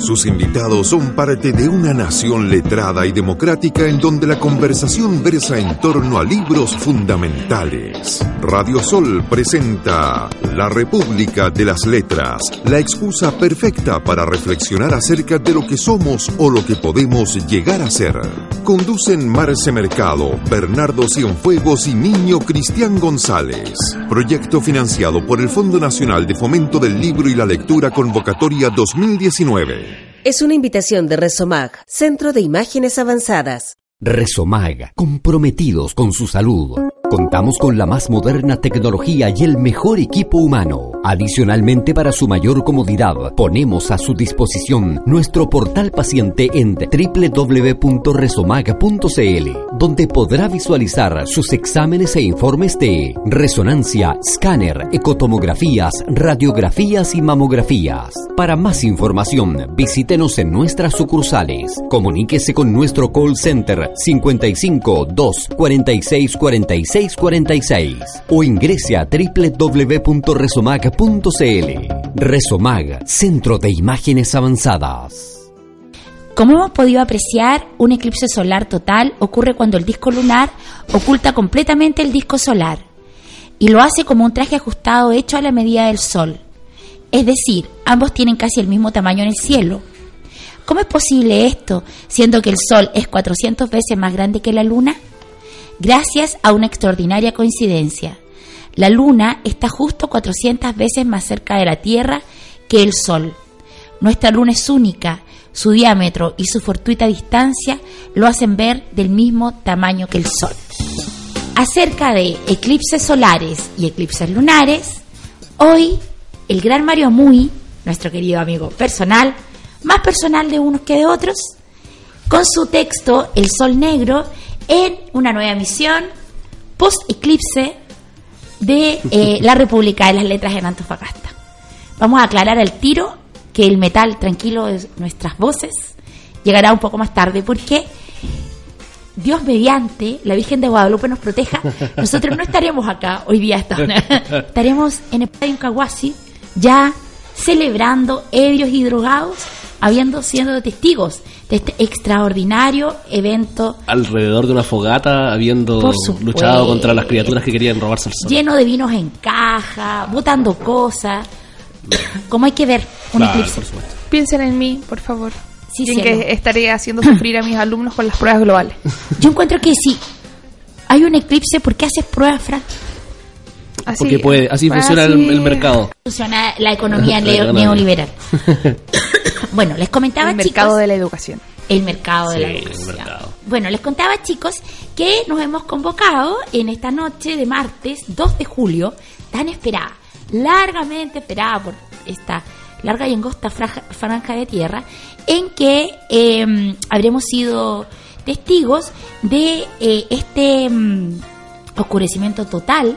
Sus invitados son parte de una nación letrada y democrática en donde la conversación versa en torno a libros fundamentales. Radio Sol presenta La República de las Letras, la excusa perfecta para reflexionar acerca de lo que somos o lo que podemos llegar a ser. Conducen Marce Mercado, Bernardo Cienfuegos y Niño Cristian González. Proyecto financiado por el Fondo Nacional de Fomento del Libro y la Lectura Convocatoria 2019. Es una invitación de Resomag, Centro de Imágenes Avanzadas. Resomag, comprometidos con su salud. Contamos con la más moderna tecnología y el mejor equipo humano. Adicionalmente, para su mayor comodidad, ponemos a su disposición nuestro portal paciente en www.resomag.cl, donde podrá visualizar sus exámenes e informes de resonancia, escáner, ecotomografías, radiografías y mamografías. Para más información, visítenos en nuestras sucursales. Comuníquese con nuestro call center 55 2 46 46 46 o ingrese a www.resomag.cl. Resomag, Centro de Imágenes Avanzadas. Como hemos podido apreciar, un eclipse solar total ocurre cuando el disco lunar oculta completamente el disco solar y lo hace como un traje ajustado hecho a la medida del Sol. Es decir, ambos tienen casi el mismo tamaño en el cielo. ¿Cómo es posible esto, siendo que el Sol es 400 veces más grande que la Luna? Gracias a una extraordinaria coincidencia. La Luna está justo 400 veces más cerca de la Tierra que el Sol. Nuestra Luna es única, su diámetro y su fortuita distancia lo hacen ver del mismo tamaño que el Sol. Acerca de eclipses solares y eclipses lunares, hoy el gran Mario Muy, nuestro querido amigo personal, más personal de unos que de otros, con su texto El Sol Negro, en una nueva emisión post-eclipse de eh, la República de las Letras en Antofagasta. Vamos a aclarar al tiro que el metal tranquilo de nuestras voces llegará un poco más tarde porque Dios mediante, la Virgen de Guadalupe nos proteja, nosotros no estaremos acá hoy día esta estaremos en el Estadio Caguasi ya celebrando ebrios y drogados, habiendo sido testigos de este extraordinario evento. Alrededor de una fogata, habiendo luchado contra las criaturas que querían robarse el sol. Lleno de vinos en caja, botando cosas. Como hay que ver un eclipse. Piensen en mí, por favor. Sí, en que estaré haciendo sufrir a mis alumnos con las pruebas globales. Yo encuentro que si hay un eclipse, ¿por qué haces pruebas, Fran? Así, Porque puede, así funciona El, mercado. Funciona la economía neoliberal. bueno, les comentaba, el mercado de la educación. El mercado de la educación. Bueno, les contaba, chicos, que nos hemos convocado en esta noche de martes 2 de julio, tan esperada, largamente esperada por esta larga y angosta franja de tierra, en que eh, habremos sido testigos de eh, este mm, oscurecimiento total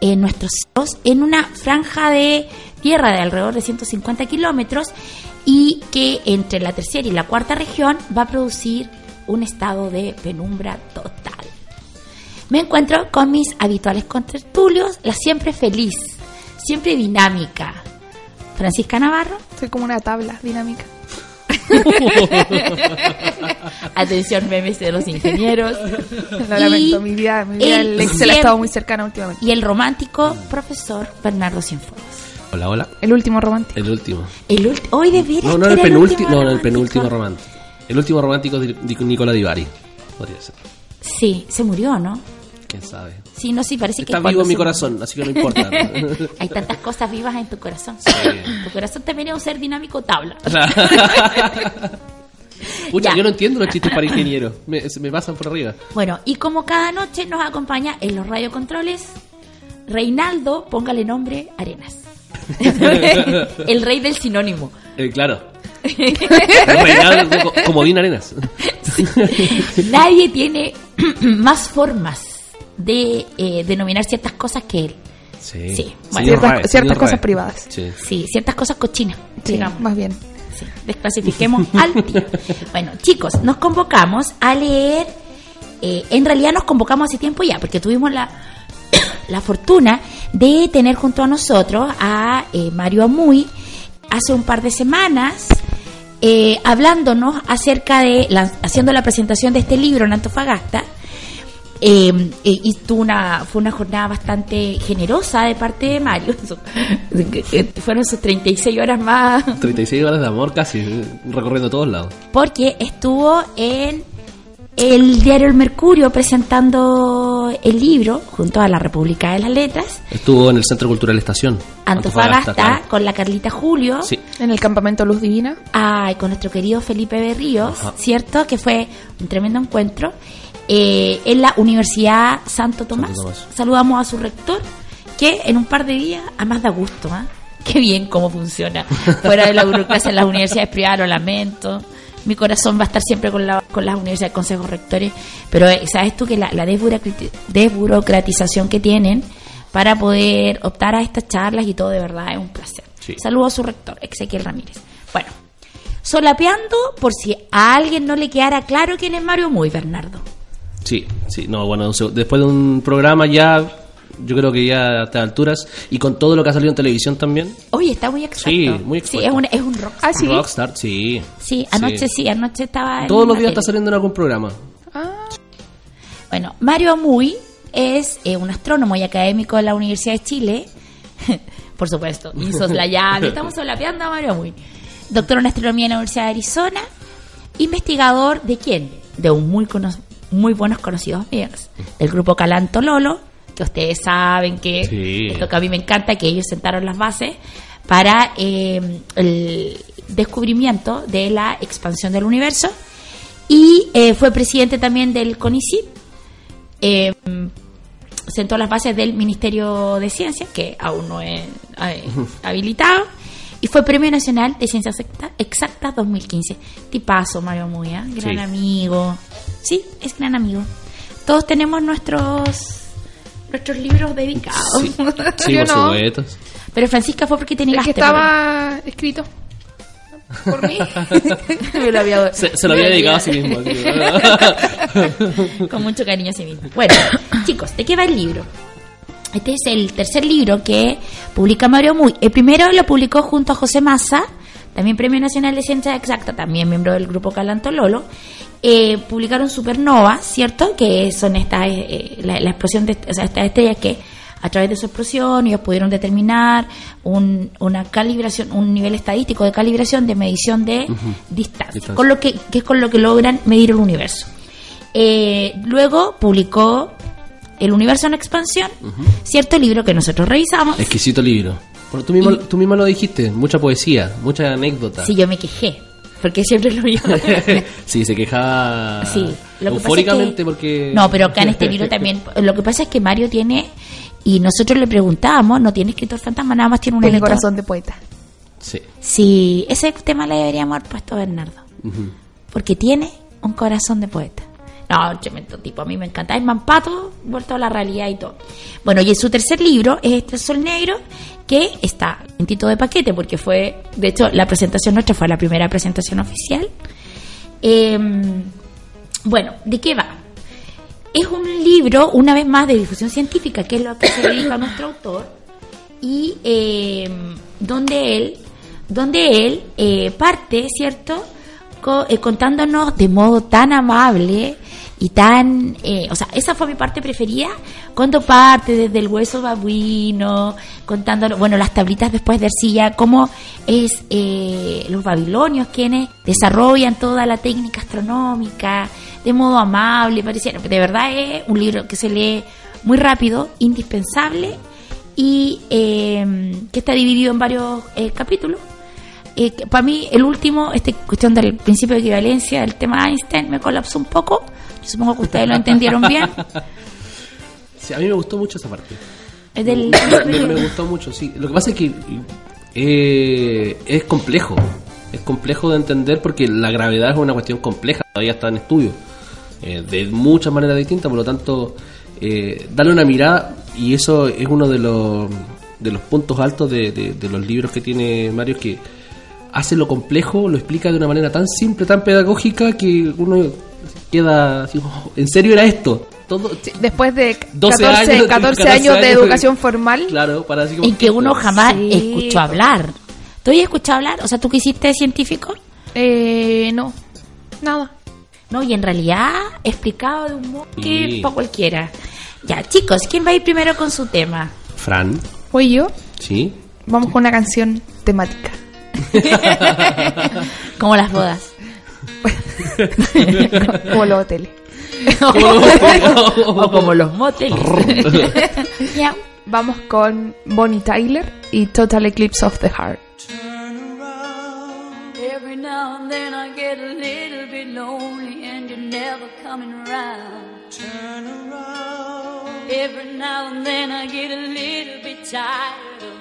en nuestros cielos en una franja de tierra de alrededor de 150 kilómetros y que entre la tercera y la cuarta región va a producir un estado de penumbra total. Me encuentro con mis habituales contertulios, la siempre feliz, siempre dinámica, Francisca Navarro. Soy como una tabla dinámica. Atención, memes de los ingenieros. Lo lamento, mi vida, mi vida el, Excel ha estado muy cercana últimamente. Y el romántico profesor Bernardo Cienfuegos. Hola, hola. El último romántico. El último. El Hoy de veras. No, no, el penúltimo. No, el penúltimo romántico. El último romántico de Nicola Divari. Podría ser. Sí, se murió, ¿no? ¿Quién sabe? Sí, no, sí, parece que... Está vivo en mi corazón, así que no importa. Hay tantas cosas vivas en tu corazón. Tu corazón también es un ser dinámico tabla. Pucha, yo no entiendo los chistes para ingenieros. Me, me pasan por arriba. Bueno, y como cada noche nos acompaña en los radiocontroles, Reinaldo, póngale nombre, Arenas. el rey del sinónimo. Eh, claro. Como bien Arenas. Nadie tiene más formas de eh, denominar ciertas cosas que él. Sí, ciertas, cosas privadas. Sí. ciertas cosas cochinas. Sí, más bien. desclasifiquemos al tío. Bueno, chicos, nos convocamos a leer. Eh, en realidad nos convocamos hace tiempo ya, porque tuvimos la, la fortuna de tener junto a nosotros a eh, Mario Amuy hace un par de semanas. Eh, hablándonos acerca de, haciendo la presentación de este libro en Antofagasta, eh, eh, y tuvo una, fue una jornada bastante generosa de parte de Mario. Fueron sus 36 horas más. 36 horas de amor casi, recorriendo todos lados. Porque estuvo en el diario El Mercurio presentando el libro junto a la República de las Letras. Estuvo en el Centro Cultural Estación. Antofagasta, con la Carlita Julio. Sí. En el Campamento Luz Divina. Ah, con nuestro querido Felipe Berríos, ¿cierto? Que fue un tremendo encuentro. Eh, en la Universidad Santo Tomás. Saludamos a su rector, que en un par de días, a más da gusto, ¿ah? Qué bien cómo funciona. Fuera de la burocracia en las universidades privadas, lo lamento. Mi corazón va a estar siempre con, la, con las universidades, consejos rectores. Pero eh, sabes tú que la, desburocratización que tienen para poder optar a estas charlas y todo, de verdad, es un placer. Saludos a su rector, Ezequiel Ramírez. Bueno, solapeando por si a alguien no le quedara claro quién es Mario Muy, Bernardo. Sí, sí, no, bueno, después de un programa ya, yo creo que ya a estas alturas, y con todo lo que ha salido en televisión también. Oye, está muy exacto. Sí, muy Sí, es un, es un rockstar. ¿Ah, sí? Rockstar, sí. Sí, anoche sí, anoche estaba... Todos los días está saliendo en algún programa. Ah. Bueno, Mario Amuy es eh, un astrónomo y académico de la Universidad de Chile. Por supuesto, llave. estamos solapeando a Mario Amuy. Doctor en astronomía en la Universidad de Arizona. Investigador de quién? De un muy conocido muy buenos conocidos míos, el grupo Calanto Lolo, que ustedes saben que lo que a mí me encanta, que ellos sentaron las bases para eh, el descubrimiento de la expansión del universo y eh, fue presidente también del CONICIT. Eh, sentó las bases del Ministerio de Ciencias, que aún no es habilitado, y fue Premio Nacional de Ciencias Exactas 2015. Tipazo, Mario Muya, gran amigo. Sí, es gran amigo. Todos tenemos nuestros nuestros libros dedicados. Sí, sí no. Pero Francisca fue porque tenía que estaba escrito por mí. se, lo había dedicado a sí mismo. Con mucho cariño a sí mismo. Bueno, chicos, ¿de qué va el libro? Este es el tercer libro que publica Mario Muy. El primero lo publicó junto a José Massa, también Premio Nacional de Ciencia Exacta, también miembro del grupo Calanto Lolo eh, publicaron Supernova, ¿cierto? Que son estas, eh, eh, la, explosión de o sea, estas estrellas que a través de su explosión ellos pudieron determinar un, una calibración, un nivel estadístico de calibración de medición de distancia, con lo que, que es con lo que logran medir el universo. Eh, luego publicó El universo en expansión, cierto libro que nosotros revisamos. Exquisito libro. Bueno, tú, mismo, tú mismo lo dijiste, mucha poesía, mucha anécdota. Sí, yo me quejé porque siempre lo mismo. sí, se quejaba sí, eufóricamente porque... No, pero acá en este libro también... Lo que pasa es que Mario tiene... Y nosotros le preguntábamos, no tiene escritor fantasma, nada más tiene un tiene corazón de poeta. Sí. Sí, ese tema le deberíamos haber puesto a Bernardo. Porque tiene un corazón de poeta. No, tremendo tipo, a mí me encanta. Es Mampato, vuelto a la realidad y todo. Bueno, y en su tercer libro es Este Sol Negro, que está en tito de paquete, porque fue, de hecho, la presentación nuestra fue la primera presentación oficial. Em, bueno, ¿de qué va? Es un libro, una vez más, de difusión científica, que es lo que se dedica a nuestro autor, y em, donde él, donde él eh, parte, ¿cierto?, eh, contándonos de modo tan amable y tan, eh, o sea, esa fue mi parte preferida, cuando parte desde el hueso babuino, contando, bueno, las tablitas después de arcilla, cómo es eh, los babilonios quienes desarrollan toda la técnica astronómica de modo amable, pareciera, de verdad es un libro que se lee muy rápido, indispensable y eh, que está dividido en varios capítulos para mí el último, esta cuestión del principio de equivalencia, el tema Einstein, me colapsó un poco. supongo que ustedes lo entendieron bien. Sí, a mí me gustó mucho esa parte. Del... Me, gustó mucho, sí. Lo que pasa es que eh, es complejo. Es complejo de entender porque la gravedad es una cuestión compleja, todavía está en estudio. Eh, de muchas maneras distintas, por lo tanto, eh, darle una mirada, y eso es uno de los, de los puntos altos de, de los libros que tiene Mario, que hace lo complejo, lo explica de una manera tan simple, tan pedagógica que uno queda así, oh, ¿en serio era esto? Todo, Después de 14 años, 14 años, de educación formal. Claro, para así En que uno jamás escuchó hablar. ¿Tú has escuchado hablar? O sea, ¿tú que hiciste científico? Eh, no, nada. No, y en realidad explicado de un modo que para cualquiera. Ya, chicos, ¿quién va a ir primero con su tema? Fran. ¿Voy yo? Sí. Vamos con una canción temática. Como las bodas. como los hoteles. o como los moteles. Vamos con Bonnie Tyler y Total Eclipse of the Heart. Every now and then I get a little bit lonely and you're never coming around. Turn around. Every now and then I get a little bit tired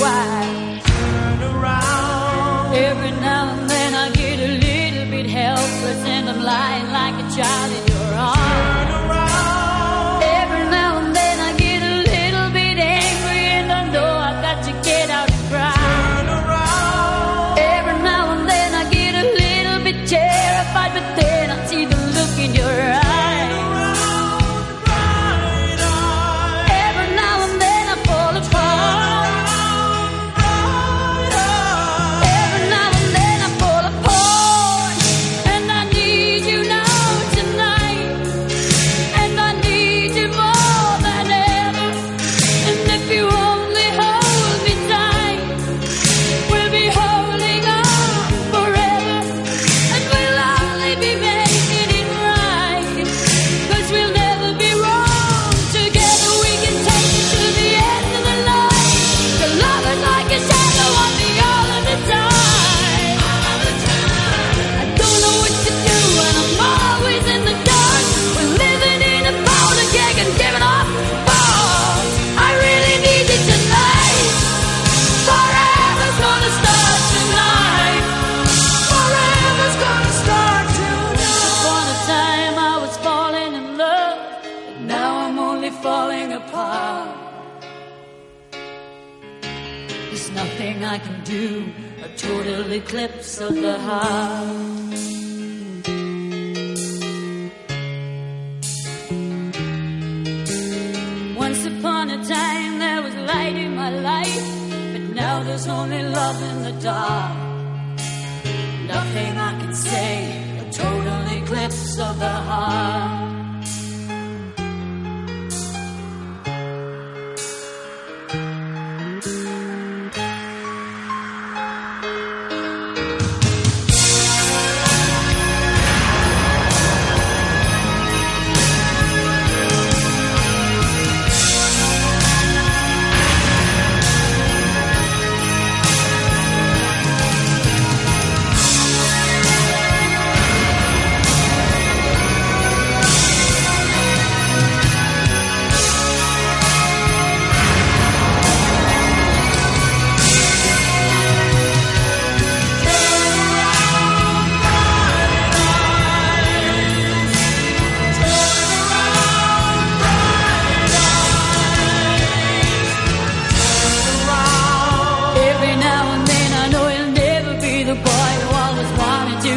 Wild. Turn around. Every now and then I get a little bit helpless and I'm lying like a child heart.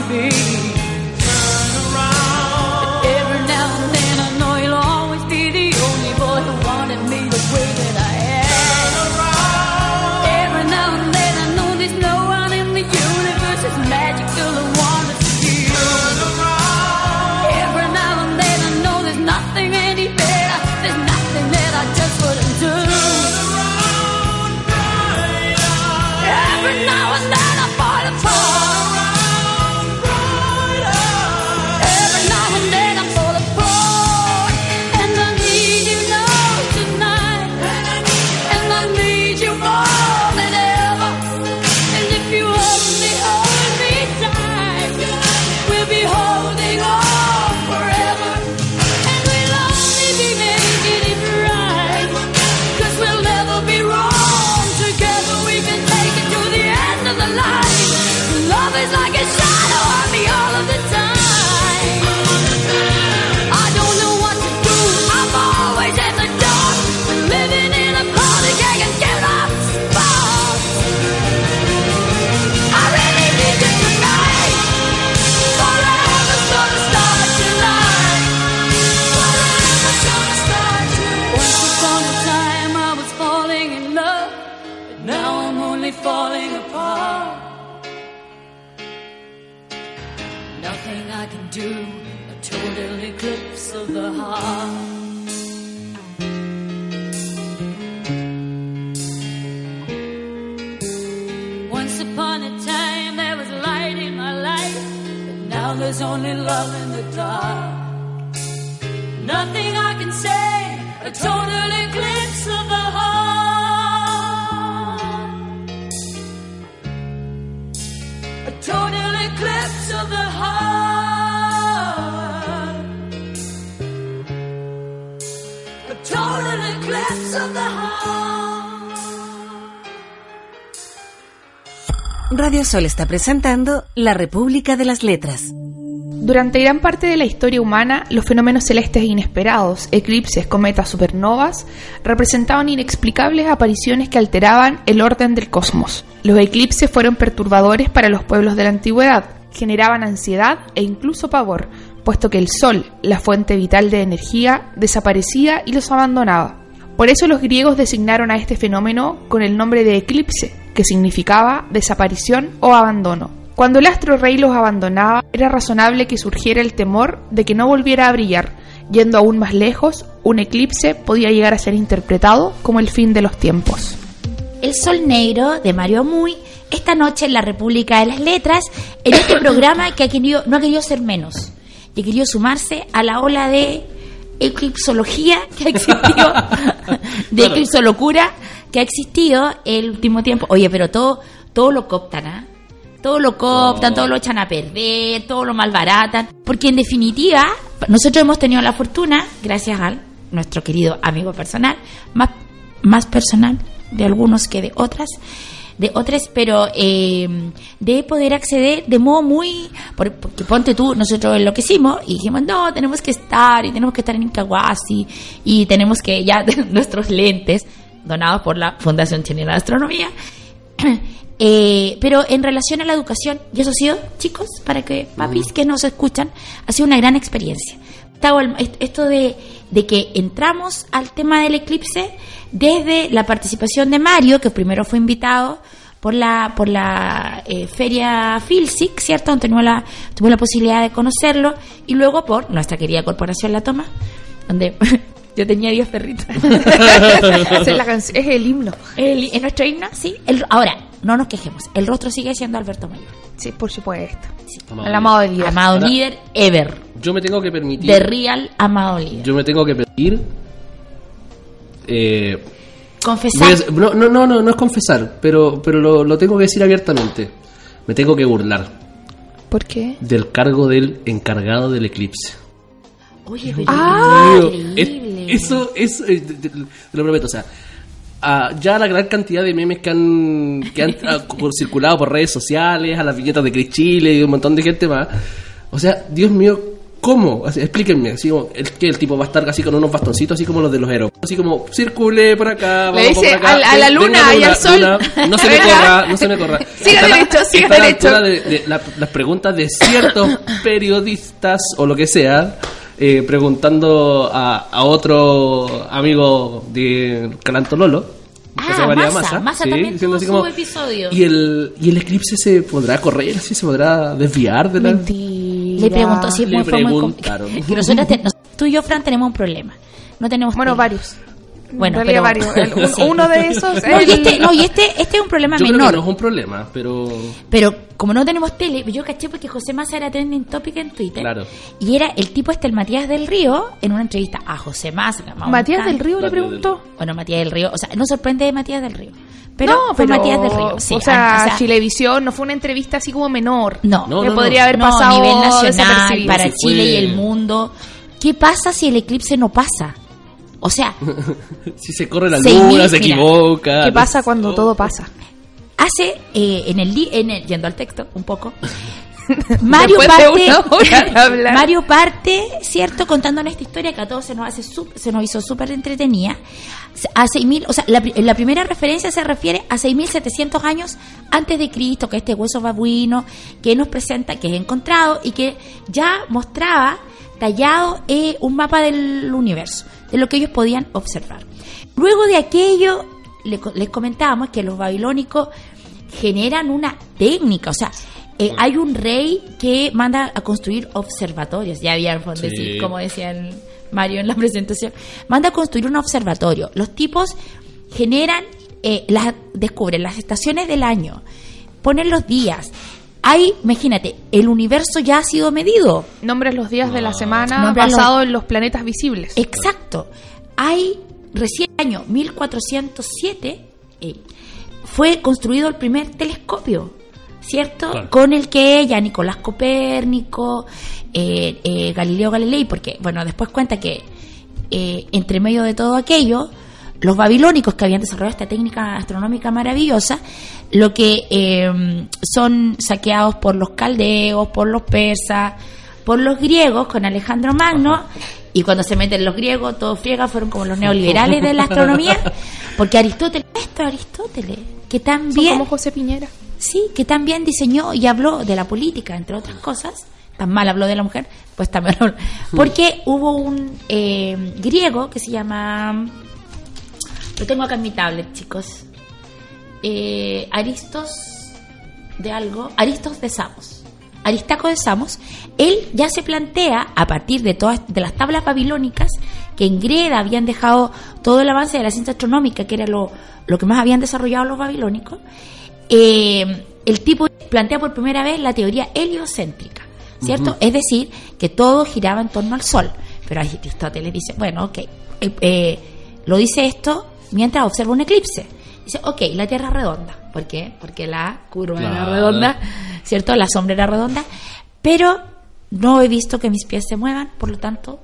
be. Nothing I can say, a total eclipse of the heart. A total eclipse of the heart. A total eclipse of the heart. Radio Sol está presentando La República de las Letras. Durante gran parte de la historia humana, los fenómenos celestes inesperados, eclipses, cometas, supernovas, representaban inexplicables apariciones que alteraban el orden del cosmos. Los eclipses fueron perturbadores para los pueblos de la antigüedad, generaban ansiedad e incluso pavor, puesto que el Sol, la fuente vital de energía, desaparecía y los abandonaba. Por eso los griegos designaron a este fenómeno con el nombre de eclipse, que significaba desaparición o abandono. Cuando el astro rey los abandonaba, era razonable que surgiera el temor de que no volviera a brillar. Yendo aún más lejos, un eclipse podía llegar a ser interpretado como el fin de los tiempos. El Sol Negro de Mario Muy, esta noche en la República de las Letras, en este programa que ha querido, no ha querido ser menos, y ha querido sumarse a la ola de eclipsología que ha existido, de eclipsolocura que ha existido el último tiempo. Oye, pero todo, todo lo cooptan, ¿ah? Todo lo cooptan, todo lo echan a perder, todo lo malbaratan. Porque en definitiva, nosotros hemos tenido la fortuna, gracias a nuestro querido amigo personal, más, más personal de algunos que de otras, de otras, pero eh, de poder acceder de modo muy. por- Porque ponte tú, nosotros enloquecimos y dijimos, no, tenemos que estar y tenemos que estar en Incahuasi y tenemos que ya nuestros lentes, donados por la Fundación Chilena de Astronomía. Eh, pero en relación a la educación, y eso ha sido, chicos, para que papis que nos escuchan, ha sido una gran experiencia. Esto de, de que entramos al tema del eclipse desde la participación de Mario, que primero fue invitado por la por la eh, feria Filsic, ¿cierto? Donde tuvimos la, tuvimos la posibilidad de conocerlo, y luego por nuestra querida corporación La Toma, donde yo tenía 10 perritos. Es, es el himno. El- en nuestro himno, sí. El- ahora, no nos quejemos. El rostro sigue siendo Alberto Mayor. Sí, por supuesto. Amado El amado de líder. Amado Ahora- líder ever. Yo me tengo que permitir. De real amado líder. Yo me tengo que permitir. Eh, Confesar. no, no, no, no, no es confesar, pero, pero lo, lo tengo que decir abiertamente. Me tengo que burlar ¿Por qué? del cargo del encargado del eclipse. Oye, pero Ah. Digo, increíble. es- eso, eso, eh, te, te- te lo prometo, o sea, ah, ya la gran cantidad de memes que han, que han ah, cu- circulado por redes sociales, a las viñetas de Chris Chile y un montón de gente más, o sea, Dios mío, ¿cómo? Explíquenme, así como, el, que el tipo va a estar así con unos bastoncitos, así como los de los héroes, así como, circule por acá, Le vamos dice por acá, a la luna y al sol. luna, no se me corra, no se me corra. Siga Está la- derecho, siga la derecho. altura de- de la- las preguntas de ciertos periodistas o lo que sea, eh, preguntando a, a otro amigo de Calanto Lolo, que Ah, se llamaría Massa. Massa, Massa sí, también tuvo así como, su episodio. ¿y el, ¿y el eclipse se podrá correr? ¿Sí se podrá desviar de la...? Mentira. Le preguntó si fue muy nos- tú y yo, Fran, tenemos un problema. No tenemos Bueno, varios. Bueno, pero- varios. El- Sí. Uno de esos No, y este, no, y este, este es un problema Yo creo menor. que no es un problema, pero... Pero como no tenemos tele, yo caché porque José Massa era trending topic en Twitter. Claro. Y era el tipo este, el Matías del Río, en una entrevista a José Massa. Matías del Río le del preguntó. Bueno, Matías del Río, o sea, no sorprende de Matías del Río. Pero no, fue pero, Matías del Río. Sí, o, sea, o sea, Chilevisión no fue una entrevista así como menor. no, No, que no, podría no. haber no, pasado a nivel nacional, para Sí Chile fue. y el mundo. ¿Qué pasa si el eclipse no pasa? O sea, Si se corre la luna, se equivoca... ¿Qué pasa cuando todo pasa? hace eh, en el en el- yendo al texto un poco. Mario parte. Mario parte cierto contándonos esta historia que a todos se nos hace sup- se nos hizo súper entretenida. A 6000 o sea la primera referencia se refiere a 6700 años antes de Cristo que este hueso babuino que nos presenta que es encontrado y que ya mostraba tallado eh, un mapa del universo de lo que ellos podían observar luego de aquello les comentábamos que los babilónicos generan una técnica, o sea, eh, hay un rey que manda a construir observatorios, ya había Sí. decir, como decía el Mario en la presentación, manda a construir un observatorio. Los tipos generan, eh, las, descubren las estaciones del año, ponen los días. Hay, imagínate, el universo ya ha sido medido. Nombres los días de la semana los- basado en los planetas visibles. Exacto. Hay, recién el año 1407, eh, fue construido el primer telescopio, ¿cierto? Claro. Con el que ya Nicolás Copérnico, eh, eh, Galileo Galilei, porque, bueno, después cuenta que eh, entre medio de todo aquello, los babilónicos que habían desarrollado esta técnica astronómica maravillosa, lo que eh, son saqueados por los caldeos, por los persas, por los griegos con Alejandro Magno, y cuando se meten los griegos, todos friegan, fueron como los neoliberales de la astronomía, porque Aristóteles, esto es Aristóteles, que Son también como José Piñera. Sí, que también diseñó y habló de la política, entre otras cosas. Tan mal habló de la mujer, pues también habló. Porque hubo un eh, griego que se llama. Lo tengo acá en mi tablet, chicos. Eh, Aristos de algo. Aristos de Samos. Aristaco de Samos. Él ya se plantea, a partir de todas de las tablas babilónicas, que en Greda habían dejado todo el avance de la ciencia astronómica, que era lo, lo que más habían desarrollado los babilónicos, eh, el tipo plantea por primera vez la teoría heliocéntrica, ¿cierto? Es decir, que todo giraba en torno al Sol. Pero Aristóteles dice, bueno, ok, eh, eh, lo dice esto mientras observa un eclipse. Dice, ok, la Tierra es redonda. ¿Por qué? Porque la curva era Claro. redonda, ¿cierto? La sombra era redonda. Pero no he visto que mis pies se muevan, por lo tanto,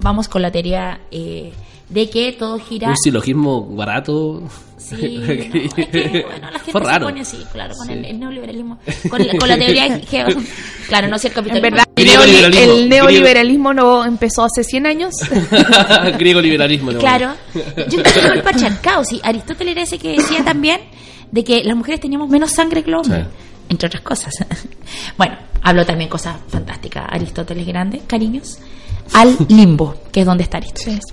vamos con la teoría eh, de que todo gira Un silogismo barato. Sí, no, es que, bueno, la gente Fue se raro. pone así, claro, con Sí. el, el neoliberalismo, con la, con la teoría que, claro, no sé el En capitalismo. verdad, el, Griego neoli- liberalismo. el neoliberalismo no empezó hace 100 años. Griego liberalismo. ¿no? Claro, yo estoy con el patriarcado, sí, Aristóteles era ese que decía también de que las mujeres teníamos menos sangre que los hombres, Sí. entre otras cosas. Bueno, habló también cosas fantásticas, Aristóteles grande, cariños, al limbo, que es donde está Aristóteles.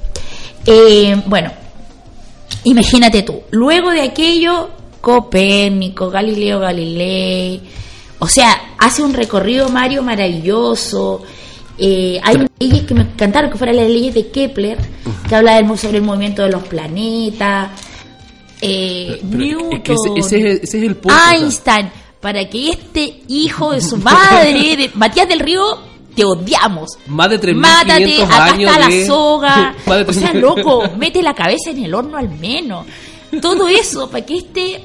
Eh, bueno, imagínate tú, luego de aquello, Copérnico, Galileo Galilei, o sea, hace un recorrido Mario maravilloso. eh, hay leyes que me encantaron, que fueran las leyes de Kepler, que habla del, sobre el movimiento de los planetas. eh, Pero Newton, que ese, ese es, ese es el punto. o sea, Einstein, para que este hijo de su madre, de Matías del Río, te odiamos. Más de 3.500 Mátate, acá años está de- la soga. Más de o sea, 3.000. loco, mete la cabeza en el horno al menos. Todo eso para que este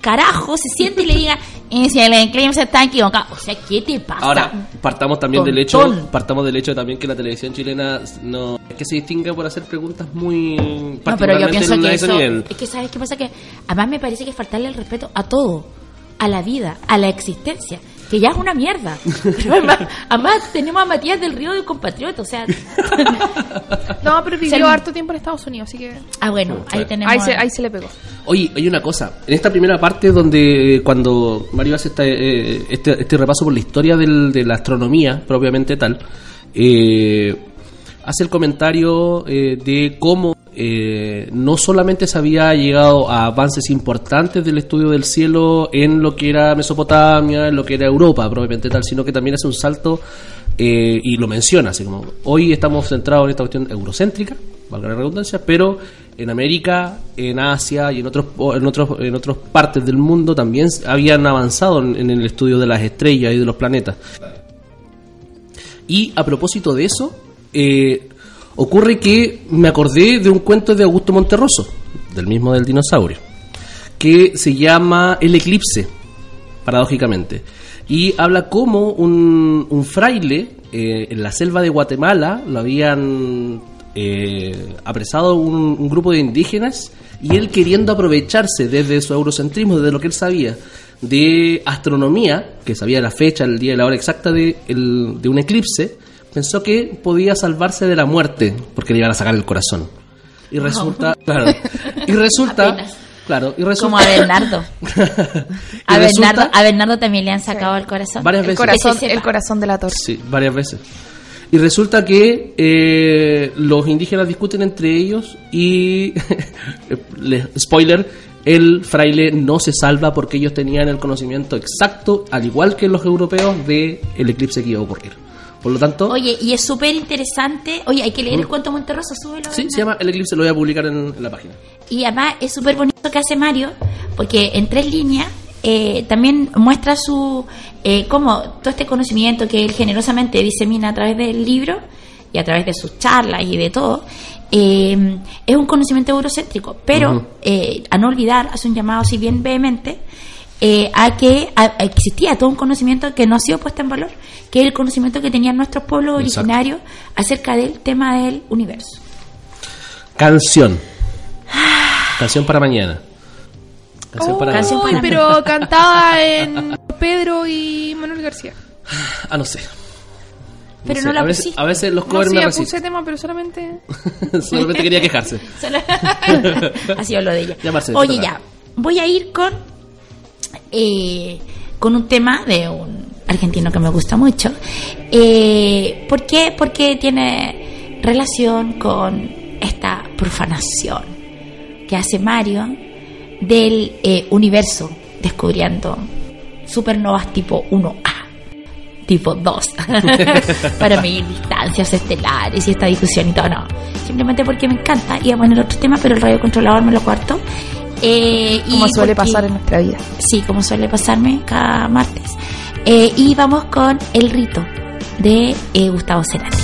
carajo se siente y le diga, "Eh, si el eclipse está equivocado. O sea, ¿qué te pasa? Ahora, partamos también del hecho, Tontón. partamos del hecho también que la televisión chilena no es que se distingue por hacer preguntas muy No, pero yo pienso en que eso, nivel. es que sabes qué pasa que además me parece que faltarle el respeto a todo, a la vida, a la existencia, que ya es una mierda. Pero además, además tenemos a Matías del Río de compatriota, o sea, No, pero vivió Se- harto tiempo en Estados Unidos, así que ah bueno, ahí tenemos ahí se, a- ahí se le pegó. Oye, hay una cosa. En esta primera parte donde cuando Mario hace esta, eh, este, este repaso por la historia del- de la astronomía propiamente tal, eh, hace el comentario eh, de cómo eh, no solamente se había llegado a avances importantes del estudio del cielo en lo que era Mesopotamia, en lo que era Europa propiamente tal, sino que también hace un salto eh, y lo menciona, así como hoy estamos centrados en esta cuestión eurocéntrica, valga la redundancia, pero en América, en Asia y en otros en otros en otras partes del mundo también habían avanzado en, el estudio de las estrellas y de los planetas. Y a propósito de eso, eh, ocurre que me acordé de un cuento de Augusto Monterroso, del mismo del dinosaurio, que se llama El eclipse, paradójicamente. Y habla como un, un fraile eh, en la selva de Guatemala lo habían eh, apresado un, un grupo de indígenas y él queriendo aprovecharse desde su eurocentrismo, desde lo que él sabía de astronomía, que sabía la fecha, el día y la hora exacta de, el- de un eclipse, pensó que podía salvarse de la muerte porque le iban a sacar el corazón. Y resulta, claro, y resulta, Apenas. claro, y resulta, como a Bernardo. A resulta- Bernardo, a Bernardo también le han sacado el corazón. Varias El veces. corazón, el corazón de la torre. Sí, varias veces. Y resulta que eh, los indígenas discuten entre ellos y, le- spoiler, el fraile no se salva porque ellos tenían el conocimiento exacto, al igual que los europeos, de el eclipse que iba a ocurrir. Por lo tanto, Oye, y es súper interesante. Oye, hay que leer el cuento Monterroso, súbelo. sí, se llama El eclipse, lo voy a publicar en, en la página. Y además es súper bonito que hace Mario, porque en tres líneas eh, también muestra su eh, cómo todo este conocimiento que él generosamente disemina a través del libro y a través de sus charlas y de todo, eh, es un conocimiento eurocéntrico. Pero eh, a no olvidar, hace un llamado, si bien vehemente, eh, a que a- a- existía todo un conocimiento que no ha sido puesto en valor, que es el conocimiento que tenían nuestros pueblos Exacto. originarios acerca del tema del universo. Canción. Canción para mañana. Canción para canción Uy, para pero cantada en Pedro y Manuel García. Ah, no sé. Pero sé, no la a veces, pusiste. a veces los No, covers sí, me puse tema, pero solamente... Solamente quería quejarse. Solo- ha sido lo de ella. Ya, Oye, ya. Voy a ir con eh, con un tema de un argentino que me gusta mucho. Eh, ¿Por qué? Porque tiene relación con esta profanación que hace Mario del eh, universo, descubriendo supernovas tipo 1A tipo 2 para medir distancias estelares y esta discusión y todo, no. Simplemente porque me encanta. Iba a poner otro tema, pero el radiocontrolador me lo cortó. Eh, y Como suele porque- pasar en nuestra vida. Sí, como suele pasarme cada martes. Eh, y vamos con El Rito de eh, Gustavo Cerati.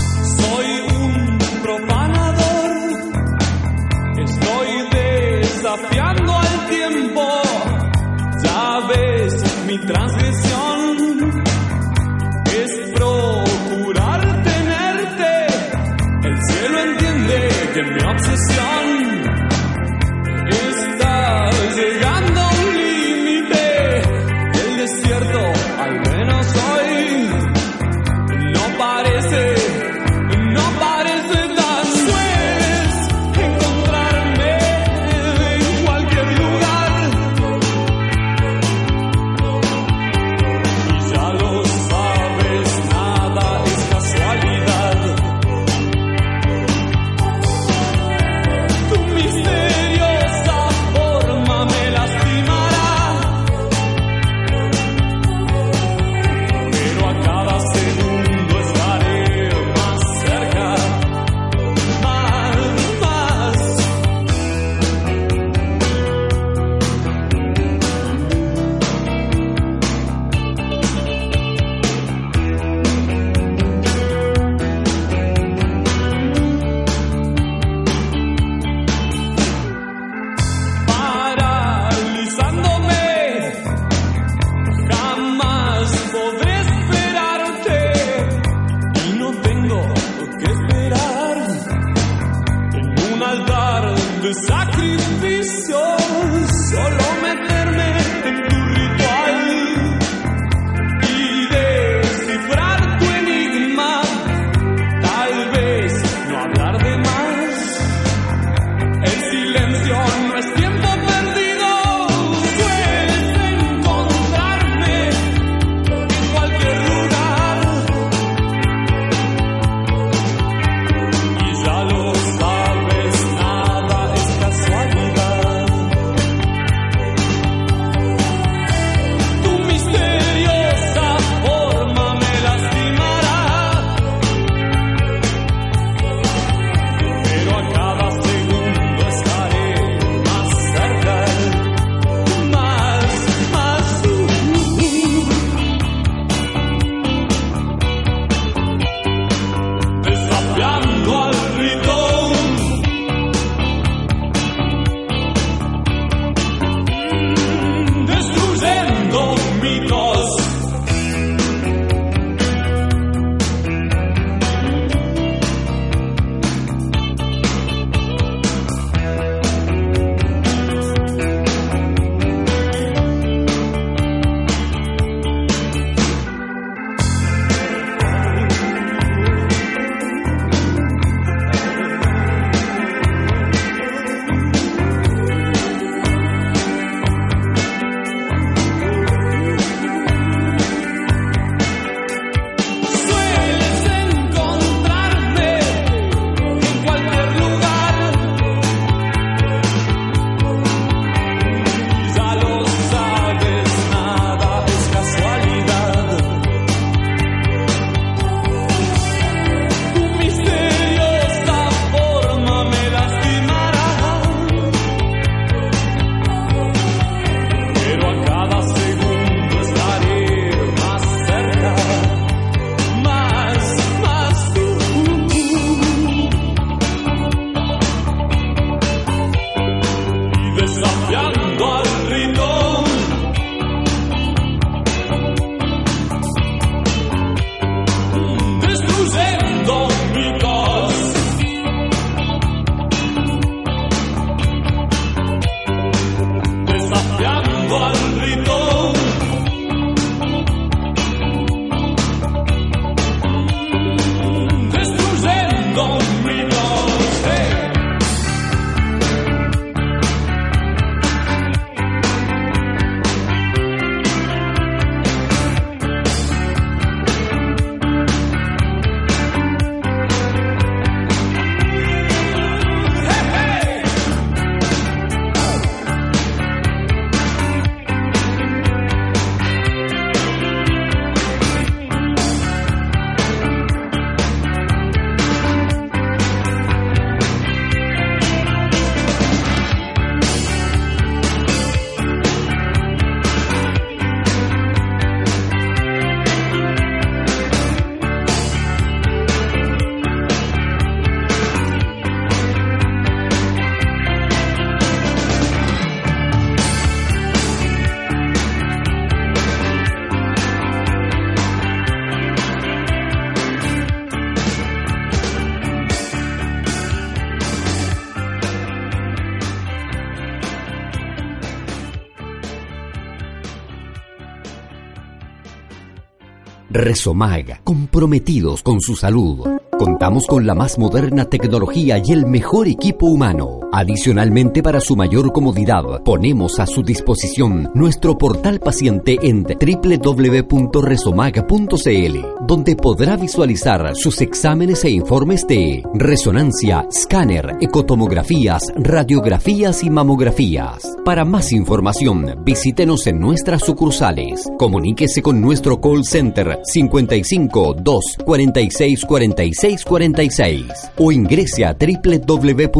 Resomag, comprometidos con su salud. Contamos con la más moderna tecnología y el mejor equipo humano. Adicionalmente, para su mayor comodidad, ponemos a su disposición nuestro portal paciente en www.resomag.cl, donde podrá visualizar sus exámenes e informes de resonancia, escáner, ecotomografías, radiografías y mamografías. Para más información, visítenos en nuestras sucursales. Comuníquese con nuestro call center 55 2 46 46 46 o ingrese a www.resomag.cl.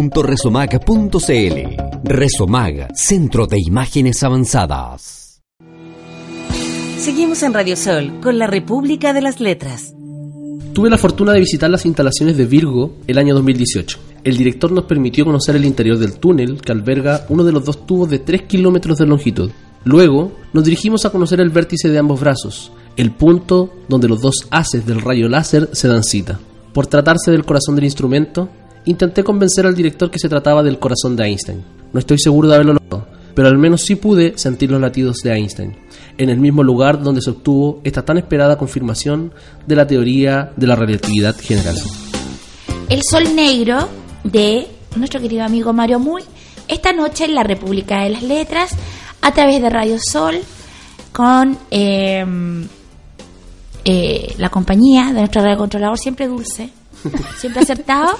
Resomag, Centro de Imágenes Avanzadas. Seguimos en Radio Sol con la República de las Letras. Tuve la fortuna de visitar las instalaciones de Virgo el año 2018. El director nos permitió conocer el interior del túnel que alberga uno de los dos tubos de 3 kilómetros de longitud. Luego nos dirigimos a conocer el vértice de ambos brazos, el punto donde los dos haces del rayo láser se dan cita. Por tratarse del corazón del instrumento, intenté convencer al director que se trataba del corazón de Einstein. No estoy seguro de haberlo logrado, pero al menos sí pude sentir los latidos de Einstein, en el mismo lugar donde se obtuvo esta tan esperada confirmación de la teoría de la relatividad general. El Sol Negro de nuestro querido amigo Mario Muy, esta noche en la República de las Letras, a través de Radio Sol, con eh, eh, la compañía de nuestro radio controlador, siempre dulce, siempre acertado.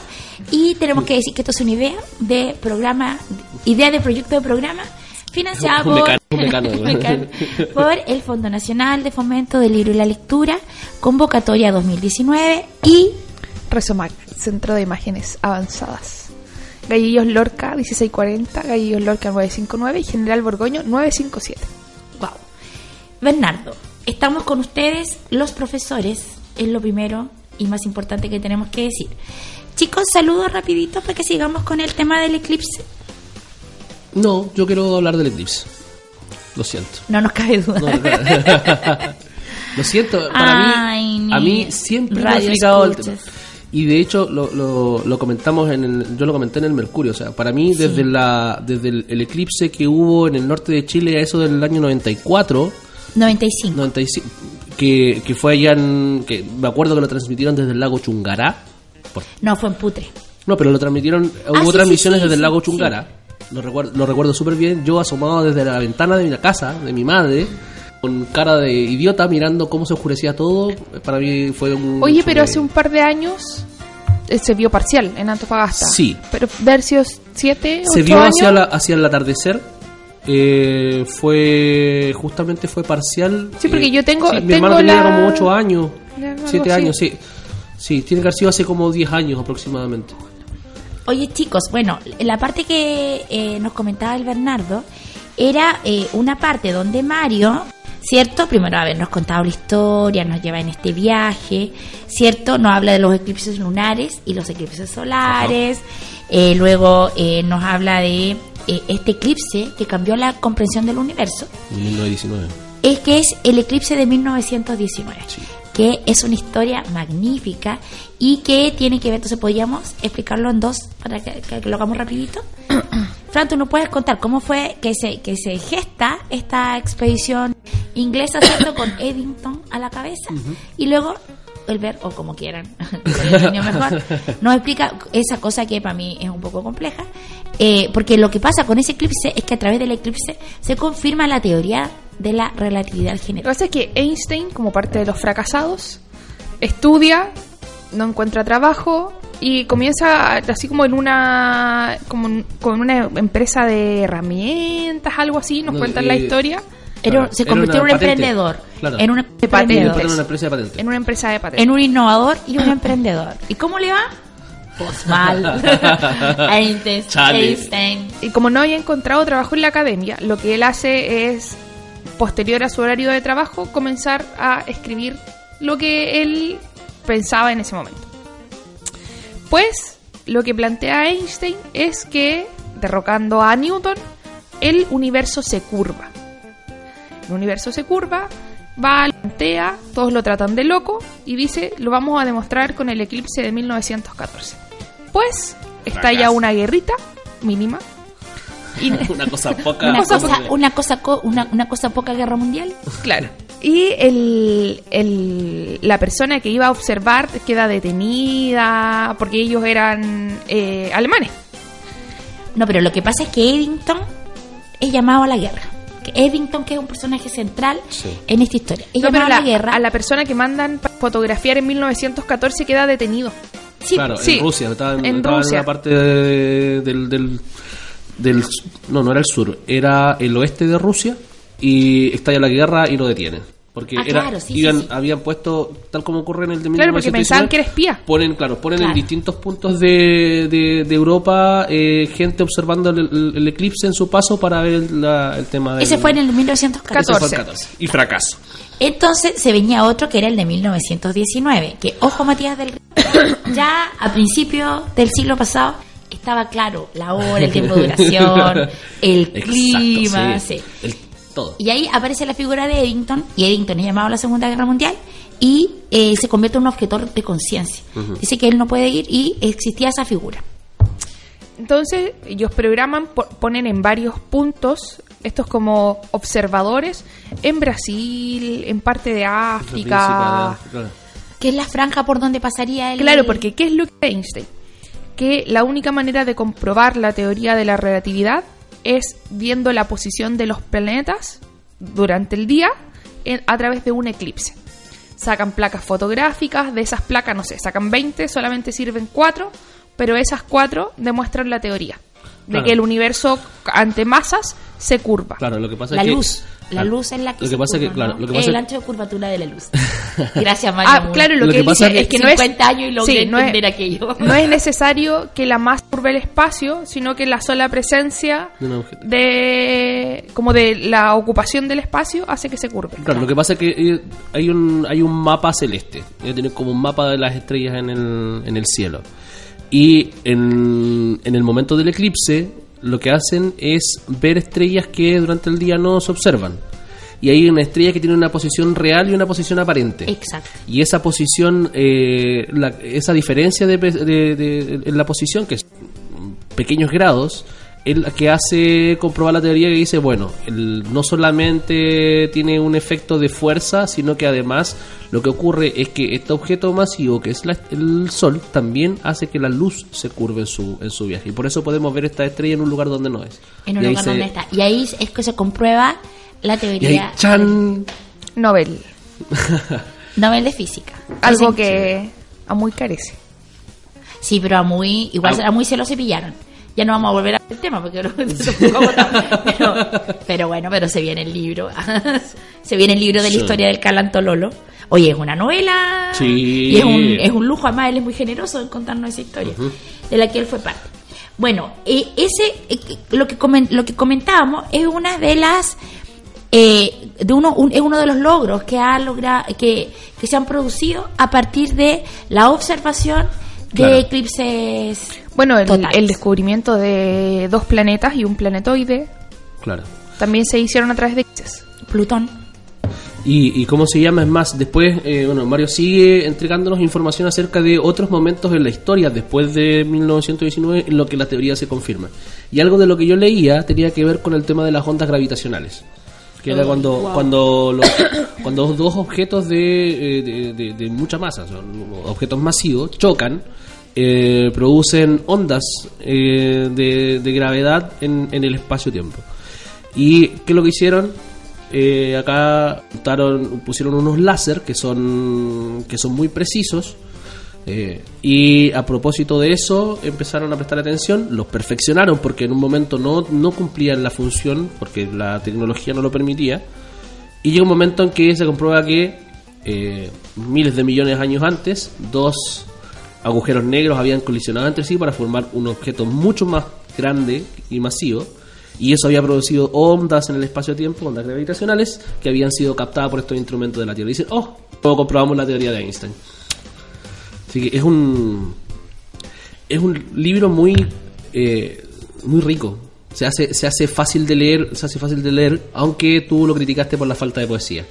Y tenemos que decir que esto es una idea de programa, idea de proyecto de programa financiado por, mecano, mecano, por el Fondo Nacional de Fomento del Libro y la Lectura, convocatoria 2019 y Resomac, Centro de Imágenes Avanzadas. Gallillos Lorca 1640, Gallillos Lorca 959 y General Borgoño 957. Wow. Bernardo, estamos con ustedes, los profesores, es lo primero y más importante que tenemos que decir. Chicos, saludos rapiditos para que sigamos con el tema del eclipse. No, yo quiero hablar del eclipse. Lo siento. No nos cabe duda. No, Lo siento, para Ay, mí, a mí siempre me ha explicado el tema. Y de hecho lo, lo, lo comentamos en el, yo lo comenté en el Mercurio, o sea, para mí desde la desde el, el eclipse que hubo en el norte de Chile a eso del año 94, 95. 95 que, que fue allá en que me acuerdo que lo transmitieron desde el lago Chungará. Por- No, fue en Putre. no, pero lo transmitieron, Ah, hubo sí, transmisiones sí, sí, desde el lago sí. Chungará. Lo recuerdo, lo recuerdo súper bien, yo asomado desde la ventana de mi casa, de mi madre, con cara de idiota mirando cómo se oscurecía todo, para mí fue un... Oye, pero hace un par de años eh, se vio parcial en Antofagasta. Sí. Pero versios 7, se 8 vio años. hacia, la, hacia el atardecer. Eh, fue justamente fue parcial. Sí, porque eh, yo tengo- sí, mi hermano tenía la- como 8 años, Algo 7 así. años, sí. Sí, tiene que haber sido hace como 10 años aproximadamente. Oye, chicos, bueno, la parte que eh, nos comentaba el Bernardo era eh, una parte donde Mario, ¿cierto? Primero habernos contado la historia, nos lleva en este viaje, ¿cierto? Nos habla de los eclipses lunares y los eclipses solares. Eh, luego eh, nos habla de eh, este eclipse que cambió la comprensión del universo. En 1919. es que es el eclipse de 1919, Sí. que es una historia magnífica y que tiene que ver, entonces podríamos explicarlo en dos para que, que lo hagamos rapidito. Fran, ¿tú nos puedes contar cómo fue que se, que se gesta esta expedición inglesa, ¿cierto? Con Eddington a la cabeza y luego el ver, o como quieran, mejor, nos explica esa cosa que para mí es un poco compleja, eh, porque lo que pasa con ese eclipse es que a través del eclipse se confirma la teoría de la relatividad Lo que general. pasa es que Einstein, como parte de los fracasados, estudia, no encuentra trabajo y comienza así como en una como en- con una empresa de herramientas, algo así, nos No, cuentan eh, la historia, Era- se era convirtió en una un patente. emprendedor, Claro. en un De emprendedor, patentes. Era una empresa de patente. en una empresa de patentes. en un innovador y un emprendedor. ¿Y cómo le va? Pues mal. Einstein. Y como no había encontrado trabajo en la academia, lo que él hace es, posterior a su horario de trabajo, comenzar a escribir lo que él pensaba en ese momento. Pues lo que plantea Einstein es que, derrocando a Newton, el universo se curva. El universo se curva, va, lo plantea, todos lo tratan de loco y dice, lo vamos a demostrar con el eclipse de 1914. Pues estalla Fracaso. una guerrita mínima. Y, Una cosa poca. Una cosa cosa, una cosa, co- una, una cosa poca guerra mundial. claro. Y el, el- la persona que iba a observar queda detenida porque ellos eran eh, alemanes. No, pero lo que pasa es que Eddington es llamado a la guerra. Que Eddington, que es un personaje central en esta historia, es No, pero llamado la- a la guerra. a la persona que mandan para fotografiar en 1914 queda detenido. Sí, claro, sí. en Rusia, estaba en, En estaba en Rusia. una parte de- del, del, del- No, no era el sur, era el oeste de Rusia y estalla la guerra y lo detienen. Porque Ah, era, claro, sí, iban- sí. habían puesto, tal como ocurre en el de Claro, porque 1919, pensaban que era espía. Ponen, claro, ponen Claro. en distintos puntos de, de, de Europa eh, gente observando el, el- el eclipse en su paso para ver el, la- el tema del... Ese fue en el 1914. Ese fue el 14. Y fracaso. Entonces se venía otro que era el de 1919, que ojo Matías del ya a principios del siglo pasado estaba claro la hora, el tiempo de duración, el Exacto, clima, sí. sí. El- todo. Y ahí aparece la figura de Eddington, y Eddington es llamado a la Segunda Guerra Mundial, y eh, se convierte en un objetor de conciencia. Dice que él no puede ir y existía esa figura. Entonces, ellos programan, po- ponen en varios puntos, estos como observadores, en Brasil, en parte de África. Claro. Que es la franja por donde pasaría el... Claro, porque ¿qué es lo que dice Einstein? Que la única manera de comprobar la teoría de la relatividad es viendo la posición de los planetas durante el día en- a través de un eclipse. Sacan placas fotográficas, de esas placas, no sé, sacan 20, solamente sirven 4, pero esas 4 demuestran la teoría de Claro. que el universo ante masas se curva. Claro, lo que pasa La es que... La luz es la que Lo se pasa es que, curva, claro, ¿no? lo que pasa El es- ancho de curvatura de la luz. Gracias, Mario. Ah, claro, lo, Lo que, que él pasa dice es es que no es 50 años y logré sí, no es- entender aquello. No es necesario que la masa curve el espacio, sino que la sola presencia De un objeto. de como de la ocupación del espacio hace que se curve. Claro, lo que pasa es que eh, hay un, hay un mapa celeste. Tener como un mapa de las estrellas en el, en el cielo. Y en, en el momento del eclipse, lo que hacen es ver estrellas que durante el día no se observan. Y hay una estrella que tiene una posición real y una posición aparente. Exacto. Y esa posición, eh, la- esa diferencia de, de- de- en la posición, que es pequeños grados, es la que hace comprobar la teoría que dice, bueno, el- no solamente tiene un efecto de fuerza, sino que además lo que ocurre es que este objeto masivo, que es la- el Sol, también hace que la luz se curve en su, en su viaje. Y por eso podemos ver esta estrella en un lugar donde no es. En un Y ahí lugar se- donde está. Y ahí es que se comprueba la Y ahí, teoría ¡chan! Nobel, Nobel de Física. algo que a muy carece. Sí, pero a muy, igual a muy se lo cepillaron. Ya no vamos a volver al tema porque pero, pero bueno, pero se viene el libro. se viene el libro de la Sí. historia del Calantololo. Oye, es una novela. Sí. Y es un, es un lujo, además él es muy generoso en contarnos esa historia, de la que él fue parte. Bueno, eh, ese eh, lo que comen- lo que comentábamos es una de las eh, de uno un- es uno de los logros que ha logrado que, que se han producido a partir de la observación de Claro. eclipses Bueno, el, descubrimiento de dos planetas y un planetoide Claro. también se hicieron a través de eclipses. Plutón. Y, y cómo se llama, es más, después, eh, bueno, Mario sigue entregándonos información acerca de otros momentos en la historia después de 1919 en lo que la teoría se confirma. Y algo de lo que yo leía tenía que ver con el tema de las ondas gravitacionales. Que era cuando, cuando, los, cuando dos objetos de, eh, de, de- de mucha masa, son objetos masivos, chocan, eh, producen ondas eh, de, gravedad en, en el espacio-tiempo. ¿Y qué es lo que hicieron? Eh, acá pusieron unos láser que son, que son muy precisos. Eh, y a propósito de eso empezaron a prestar atención, los perfeccionaron porque en un momento no, no cumplían la función porque la tecnología no lo permitía. Y llega un momento en que se comprueba que eh, miles de millones de años antes, dos agujeros negros habían colisionado entre sí para formar un objeto mucho más grande y masivo. Y eso había producido ondas en el espacio-tiempo, ondas gravitacionales, que habían sido captadas por estos instrumentos de la Tierra. Y dicen, oh, luego comprobamos la teoría de Einstein. Así que es un. Es un libro muy. eh, muy rico. Se hace, se hace fácil de leer, se hace fácil de leer, aunque tú lo criticaste por la falta de poesía.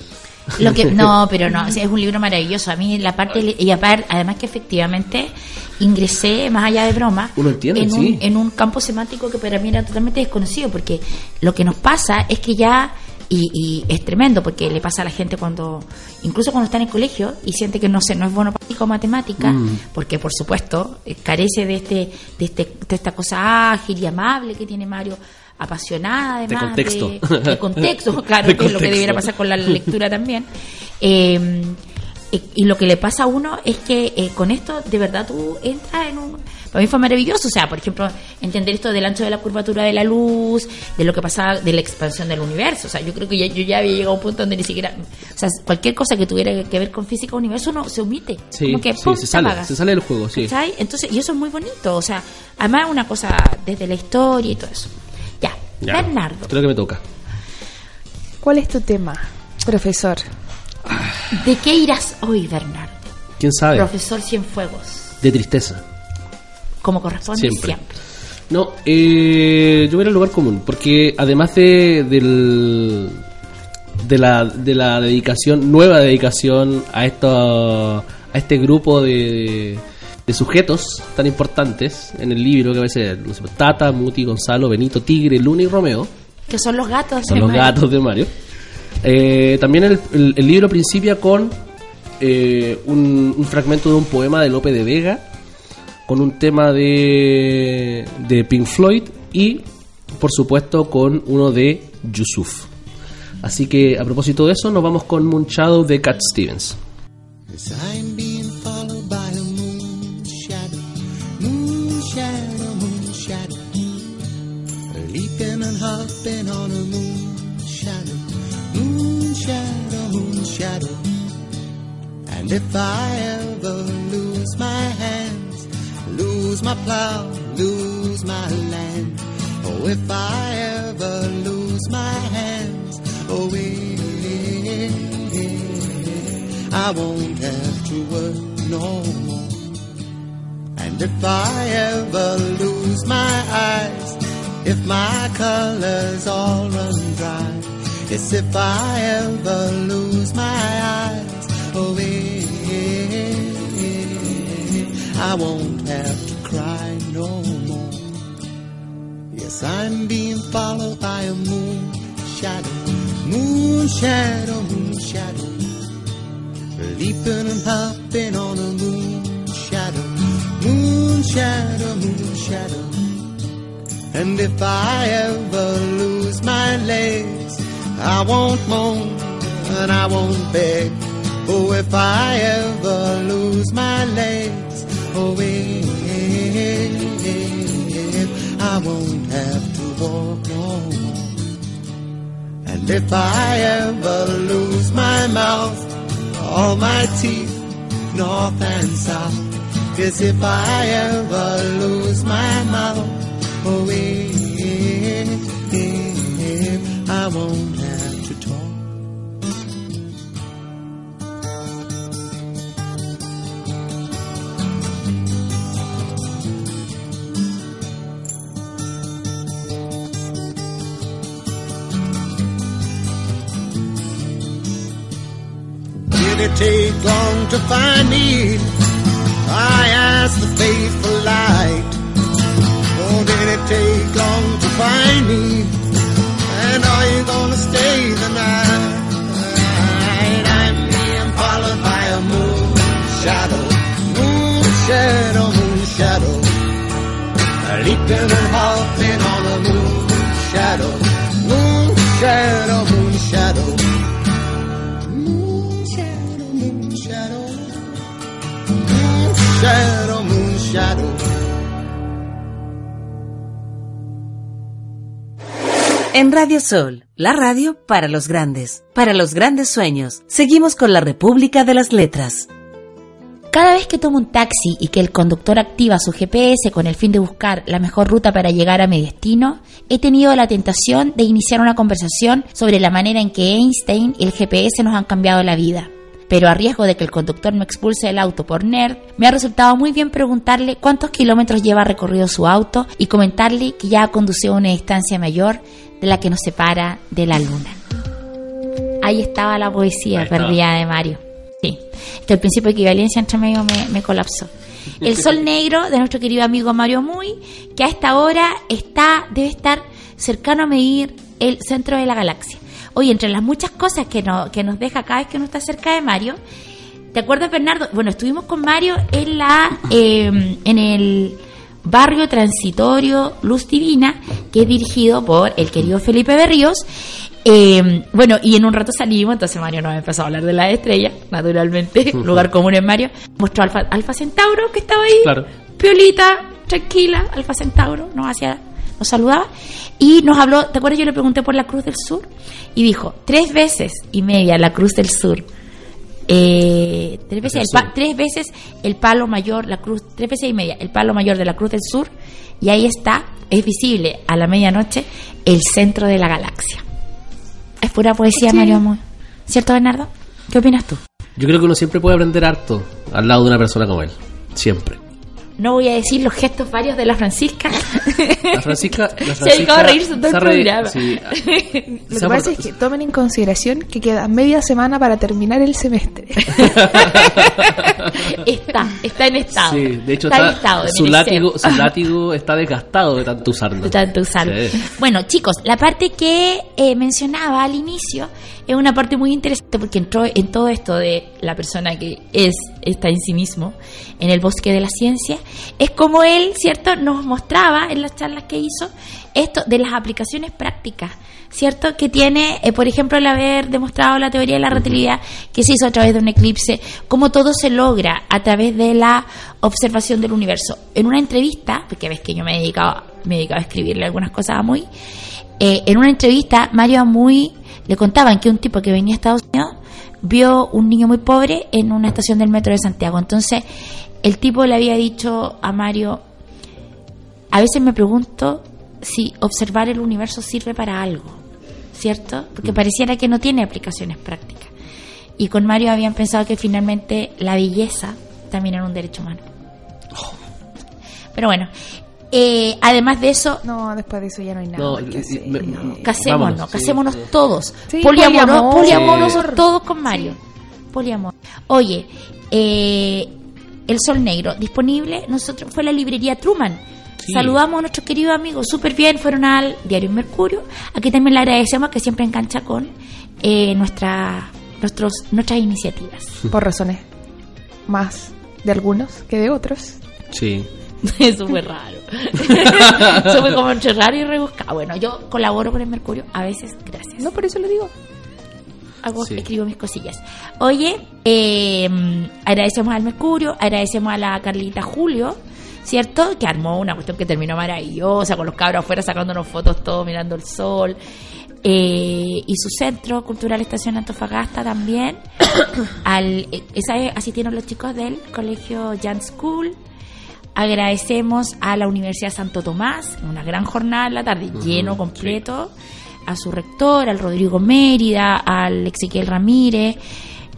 Lo que, no, pero no, es un libro maravilloso. A mí la parte, y aparte, además que efectivamente ingresé, más allá de broma, Uno entiende, en, sí. un, en un campo semántico que para mí era totalmente desconocido, porque lo que nos pasa es que ya Y, y es tremendo porque le pasa a la gente cuando, incluso cuando está en el colegio y siente que no sé, no es bueno para matemática, Mm. porque por supuesto eh, carece de este, de este, de esta cosa ágil y amable que tiene Mario, apasionada De además contexto. de, de contexto, claro, De que es lo que debiera pasar con la lectura también. Eh, y, y lo que le pasa a uno es que eh, con esto de verdad tú entras en un... Para mí fue maravilloso, o sea, por ejemplo, entender esto del ancho de la curvatura de la luz, de lo que pasaba, de la expansión del universo. O sea, yo creo que ya, yo ya había llegado a un punto donde ni siquiera... O sea, cualquier cosa que tuviera que ver con física o universo no se omite. Sí, como que sí, ¡pum! se sale, se sale del juego, sí. ¿Cachai? Entonces, y eso es muy bonito, o sea, además una cosa desde la historia y todo eso. Ya, Ya. Bernardo, Creo que me toca. ¿Cuál es tu tema, profesor? ¿de qué irás hoy, Bernardo? ¿Quién sabe? Profesor Cienfuegos, De tristeza. Como corresponde Siempre. siempre. No, eh, yo voy al lugar común, porque además de, del, de, la, de la dedicación, nueva dedicación a, esto, a este grupo de, de sujetos tan importantes en el libro, que a veces no sé, Tata, Muti, Gonzalo, Benito, Tigre, Luna y Romeo, Que son los gatos. son los hermano. gatos de Mario. Eh, también el, el- el libro principia con eh, un, un fragmento de un poema de Lope de Vega, con un tema de, de Pink Floyd y, por supuesto, con uno de Yusuf. Así que, a propósito de eso, nos vamos con Moon Shadow de Cat Stevens. And if I my plow, lose my land, oh, if I ever lose my hands, oh, eh, I won't have to work no more. And if I ever lose my eyes, if my colors all run dry, yes, if I ever lose my eyes, oh, eh, I won't have to cry no more. Yes, I'm being followed by a moon shadow, moon shadow, moon shadow. Leaping and hopping on a moon shadow, moon shadow, moon shadow. And if I ever lose my legs, I won't moan and I won't beg. Oh, if I ever lose my legs, oh, eh, I won't have to walk more. And if I ever lose my mouth, all my teeth, north and south. Yes, if I ever lose my mouth, oh, eh, I won't Did it take long to find me? I asked the faithful light. Oh, did it take long to find me? And are you gonna stay the night? I'm being followed by a moon shadow, moon shadow, moon shadow. Leaping and hopping on a moon shadow, En Radio Sol, la radio para los grandes, para los grandes sueños. Seguimos con la República de las Letras. Cada vez que tomo un taxi y que el conductor activa su GPS con el fin de buscar la mejor ruta para llegar a mi destino, he tenido la tentación de iniciar una conversación sobre la manera en que Einstein y el GPS nos han cambiado la vida. Pero a riesgo de que el conductor me expulse del auto por nerd, me ha resultado muy bien preguntarle cuántos kilómetros lleva recorrido su auto y comentarle que ya ha conducido una distancia mayor de la que nos separa de la luna. Ahí estaba la poesía perdida de Mario. Sí, que el principio de equivalencia entre medio me, me colapsó. El sol negro de nuestro querido amigo Mario Muy, que a esta hora está, debe estar cercano a medir el centro de la galaxia. Oye, entre las muchas cosas que, no, que nos deja cada vez que uno está cerca de Mario, ¿te acuerdas, Bernardo? Bueno, estuvimos con Mario en, la, eh, en el barrio transitorio Luz Divina, que es dirigido por el querido Felipe Berríos. Eh, bueno, y en un rato salimos, entonces Mario nos empezó a hablar de las estrellas, naturalmente, lugar común en Mario. Mostró Alfa, Alfa Centauro, que estaba ahí, Claro. piolita, tranquila, Alfa Centauro, nos hacía, nos saludaba y nos habló, ¿te acuerdas? Yo le pregunté por la Cruz del Sur y dijo, tres veces y media la Cruz del Sur. Eh, tres, veces el pa- tres veces el palo mayor, la cruz, tres veces y media, el palo mayor de la Cruz del Sur, y ahí está, es visible a la medianoche, el centro de la galaxia. Es pura poesía, Sí. Mario Amoy. ¿Cierto, Bernardo? ¿Qué opinas tú? Yo creo que uno siempre puede aprender harto al lado de una persona como él. Siempre. No voy a decir los gestos varios de la Francisca. La Francisca. La Se ha dedicado a reírse todo el se programa. sí. Lo Se que pasa es que tomen en consideración que queda media semana para terminar el semestre. está, está en estado. Sí, de hecho, está, en estado su, látigo, su látigo está desgastado de tanto usarlo. de tanto usarlo. Sí. Bueno, chicos, la parte que eh, mencionaba al inicio es una parte muy interesante porque entró en todo esto de la persona que es, está en sí mismo, en el bosque de la ciencia, es como él, ¿cierto?, nos mostraba en las charlas que hizo esto de las aplicaciones prácticas, ¿cierto?, que tiene, eh, por ejemplo, el haber demostrado la teoría de la relatividad que se hizo a través de un eclipse, cómo todo se logra a través de la observación del universo. En una entrevista, porque ves que yo me he dedicado, me he dedicado a escribirle algunas cosas a Muy, eh, en una entrevista Mario Amuy le contaban que un tipo que venía a Estados Unidos vio un niño muy pobre en una estación del metro de Santiago. Entonces, el tipo le había dicho a Mario, a veces me pregunto si observar el universo sirve para algo, ¿cierto? Porque pareciera que no tiene aplicaciones prácticas. Y con Mario habían pensado que finalmente la belleza también era un derecho humano. Pero bueno, eh, además de eso, No, después de eso ya no hay nada No, que hacer. me- casémonos, Vámonos, sí. casémonos todos. Sí, todos con Mario. Poliamor. Oye, eh, El Sol Negro, disponible, nosotros fue la librería Truman. Sí. Saludamos a nuestros queridos amigos, súper bien, fueron al Diario Mercurio. Aquí también le agradecemos que siempre engancha con eh, nuestra, nuestros, nuestras iniciativas. Por razones más de algunos que de otros. Sí. Eso fue raro. Eso fue como entre raro y rebuscado. Bueno, yo colaboro con el Mercurio, a veces, gracias. No, por eso lo digo. hago, Sí. escribo mis cosillas. Oye, eh, agradecemos al Mercurio, agradecemos a la Carlita Julio, ¿cierto? Que armó una cuestión que terminó maravillosa, con los cabros afuera sacándonos fotos todos mirando el sol. Eh, y su centro cultural Estación Antofagasta también. al, eh, esa asistieron los chicos del colegio Jan School. Agradecemos a la Universidad Santo Tomás, una gran jornada en la tarde, lleno completo, a su rector, al Rodrigo Mérida, al Ezequiel Ramírez,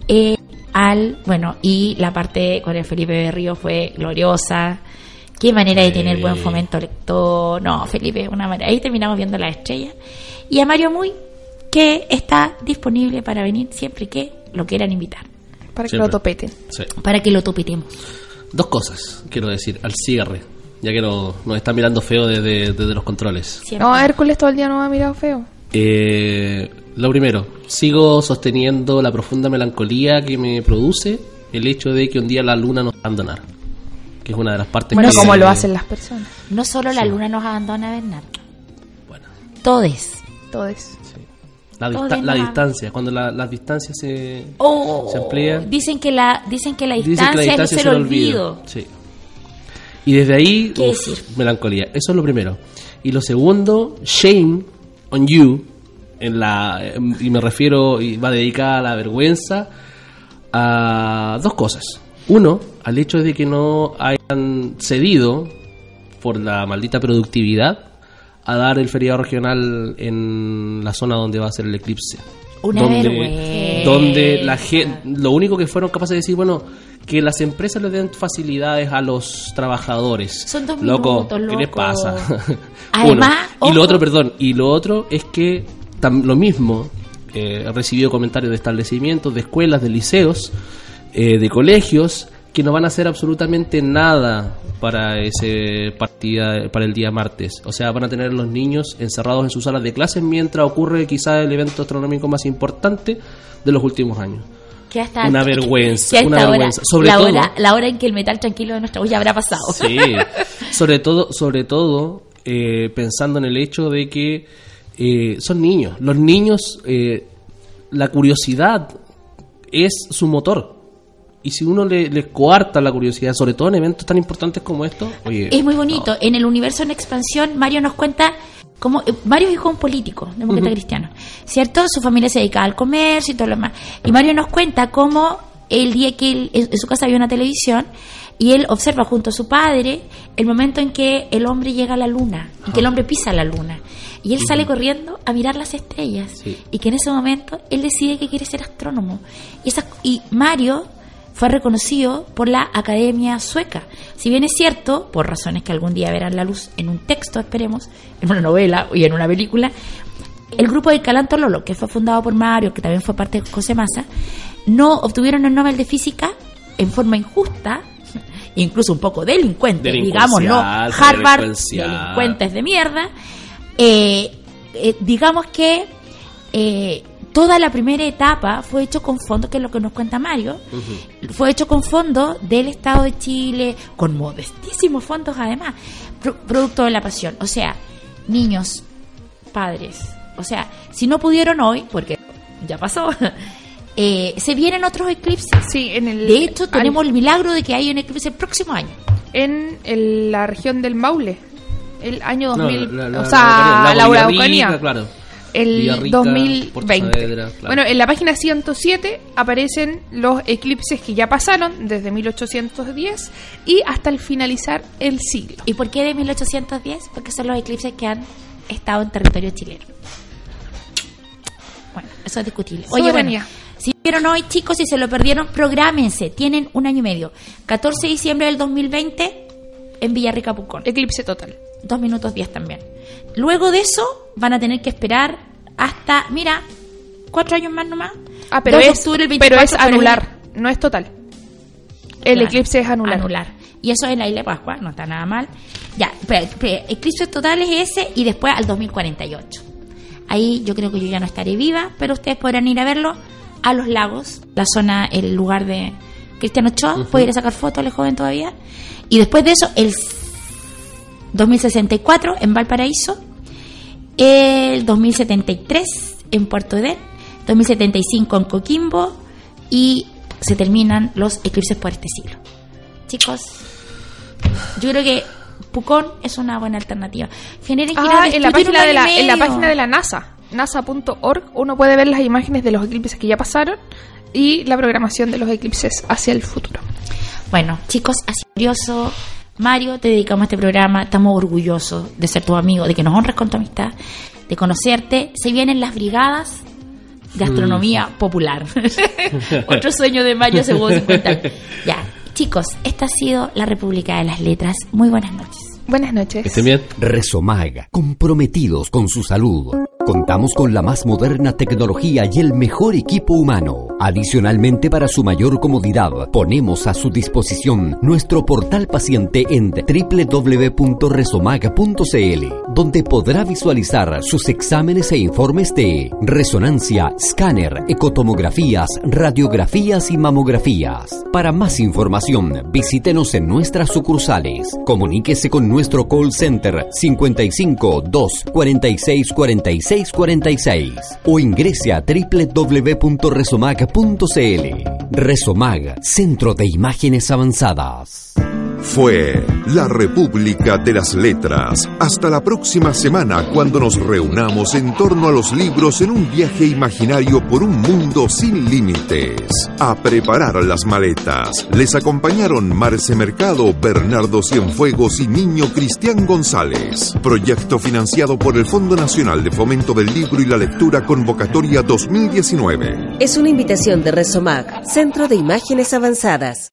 eh, al, bueno, y la parte con el Felipe Berrío fue gloriosa. Qué manera de tener buen fomento lector. No, Felipe, una manera. Ahí terminamos viendo la estrella. Y a Mario Muy, que está disponible para venir siempre que lo quieran invitar, Para que Siempre. lo topeten. Sí. para que lo topitemos. Dos cosas quiero decir al cierre, ya que no, nos está mirando feo desde, desde los controles. Siempre. No, Hércules todo el día no ha mirado feo. Eh, lo primero, sigo sosteniendo la profunda melancolía que me produce el hecho de que un día la luna nos va a abandonar. Que es una de las partes Bueno, que- como lo hacen las personas. No solo la luna nos abandona, Bernardo. Bueno, Todes. Todos. La, dista- la distancia, cuando la- las distancias se, Oh, se amplían. Dicen que la, dicen que la distancia, que la distancia es el olvido. Sí. Y desde ahí, ¿Qué uf, decir? melancolía. Eso es lo primero. Y lo segundo, shame on you. En la, y me refiero, y va dedicada a la vergüenza, a dos cosas. Uno, al hecho de que no hayan cedido por la maldita productividad a dar el feriado regional en la zona donde va a ser el eclipse. Una donde, vergüenza. donde la gente, lo único que fueron capaces de decir, bueno, que las empresas le den facilidades a los trabajadores. Son dos loco, minutos, ¿qué les pasa? Además, Uno. Y lo otro, perdón, y lo otro es que lo mismo, eh, he recibido comentarios de establecimientos, de escuelas, de liceos, eh, de colegios, que no van a hacer absolutamente nada para ese partida para el día martes. O sea, van a tener los niños encerrados en sus salas de clases mientras ocurre quizá el evento astronómico más importante de los últimos años. Que hasta- Una vergüenza, que una hora, vergüenza. Sobre la todo- hora, la hora en que el metal tranquilo de nuestra olla habrá pasado. Sí, sobre todo, sobre todo eh, pensando en el hecho de que eh, son niños. Los niños, eh, la curiosidad es su motor. Y si uno le, les coarta la curiosidad, sobre todo en eventos tan importantes como estos, oye, Es muy bonito. En el universo en expansión, Mario nos cuenta cómo. eh, Mario es hijo de un político, demócrata Ujú. cristiano, ¿cierto? Su familia se dedicaba al comercio y todo lo demás. Y Mario nos cuenta cómo el día que él, en en su casa había una televisión y él observa junto a su padre el momento en que el hombre llega a la luna, en que el hombre pisa la luna. Y él sale corriendo a mirar las estrellas. Sí. Y que en ese momento él decide que quiere ser astrónomo. Y, esa, y Mario fue reconocido por la Academia Sueca. Si bien es cierto, por razones que algún día verán la luz en un texto, esperemos, en una novela y en una película, el grupo de Calanto Lolo, que fue fundado por Mario, que también fue parte de José Massa, no obtuvieron el Nobel de Física en forma injusta, incluso un poco delincuente, digamos, no Harvard, delincuentes de mierda. Eh, eh, digamos que eh, toda la primera etapa fue hecho con fondos, que es lo que nos cuenta Mario, fue hecho con fondos del Estado de Chile, con modestísimos fondos además, pro- producto de la pasión. O sea, niños, padres, o sea, si no pudieron hoy, porque ya pasó, eh, se vienen otros eclipses. Sí, en el. De hecho, tenemos el milagro de que hay un eclipse el próximo año. en el- la región del Maule. El año No, 2000. la- la- o la sea, la Araucanía. claro. El Villarrica, 2020. Puerto Saavedra, claro. Bueno, en la página 107 aparecen los eclipses que ya pasaron desde 1810 y hasta el finalizar el siglo. ¿Y por qué de 1810? Porque son los eclipses que han estado en territorio chileno. Bueno, eso es discutible. Oye, bueno, si vieron hoy, chicos, y se lo perdieron, prográmense. Tienen un año y medio. 14 de diciembre del 2020 en Villarrica, Pucón. Eclipse total. 2 minutos 10 también. Luego de eso, van a tener que esperar hasta, mira, cuatro años más nomás. Ah, pero 2 de es, octubre, el pero 24, es anular, no es total. El Claro, eclipse es anular. Anular. Y eso en la isla de Pascua, no está nada mal. Ya, pero, pero eclipses totales ese y después al 2048. Ahí yo creo que yo ya no estaré viva, pero ustedes podrán ir a verlo a los lagos, la zona, el lugar de Cristiano Ochoa, puede ir a sacar fotos, el joven todavía. Y después de eso, el 2064 en Valparaíso, el 2073 en Puerto Edén, 2075 en Coquimbo y se terminan los eclipses por este siglo. Chicos, yo creo que Pucón es una buena alternativa. Generen Ah, en la página de la, en la página de la NASA, nasa.org, uno puede ver las imágenes de los eclipses que ya pasaron y la programación de los eclipses hacia el futuro. Bueno, chicos, ha sido curioso. Mario, te dedicamos a este programa. Estamos orgullosos de ser tu amigo, de que nos honres con tu amistad, de conocerte. Se vienen las brigadas de astronomía popular. Otro sueño de Mario como 50 años. Ya, chicos, esta ha sido la República de las Letras. Muy buenas noches. Buenas noches. Que estén bien. Resomag, comprometidos con su salud. Contamos con la más moderna tecnología y el mejor equipo humano. Adicionalmente, para su mayor comodidad, ponemos a su disposición nuestro portal paciente en www.resomag.cl, donde podrá visualizar sus exámenes e informes de resonancia, escáner, ecotomografías, radiografías y mamografías. Para más información, visítenos en nuestras sucursales. Comuníquese con nuestro call center 55 2 46 46 46 o ingrese a www.resomag.cl. Resomag, Centro de Imágenes Avanzadas. Fue la República de las Letras. Hasta la próxima semana cuando nos reunamos en torno a los libros en un viaje imaginario por un mundo sin límites. A preparar las maletas. Les acompañaron Marce Mercado, Bernardo Cienfuegos y Niño Cristian González. Proyecto financiado por el Fondo Nacional de Fomento del Libro y la Lectura Convocatoria 2019. Es una invitación de Resomag, Centro de Imágenes Avanzadas.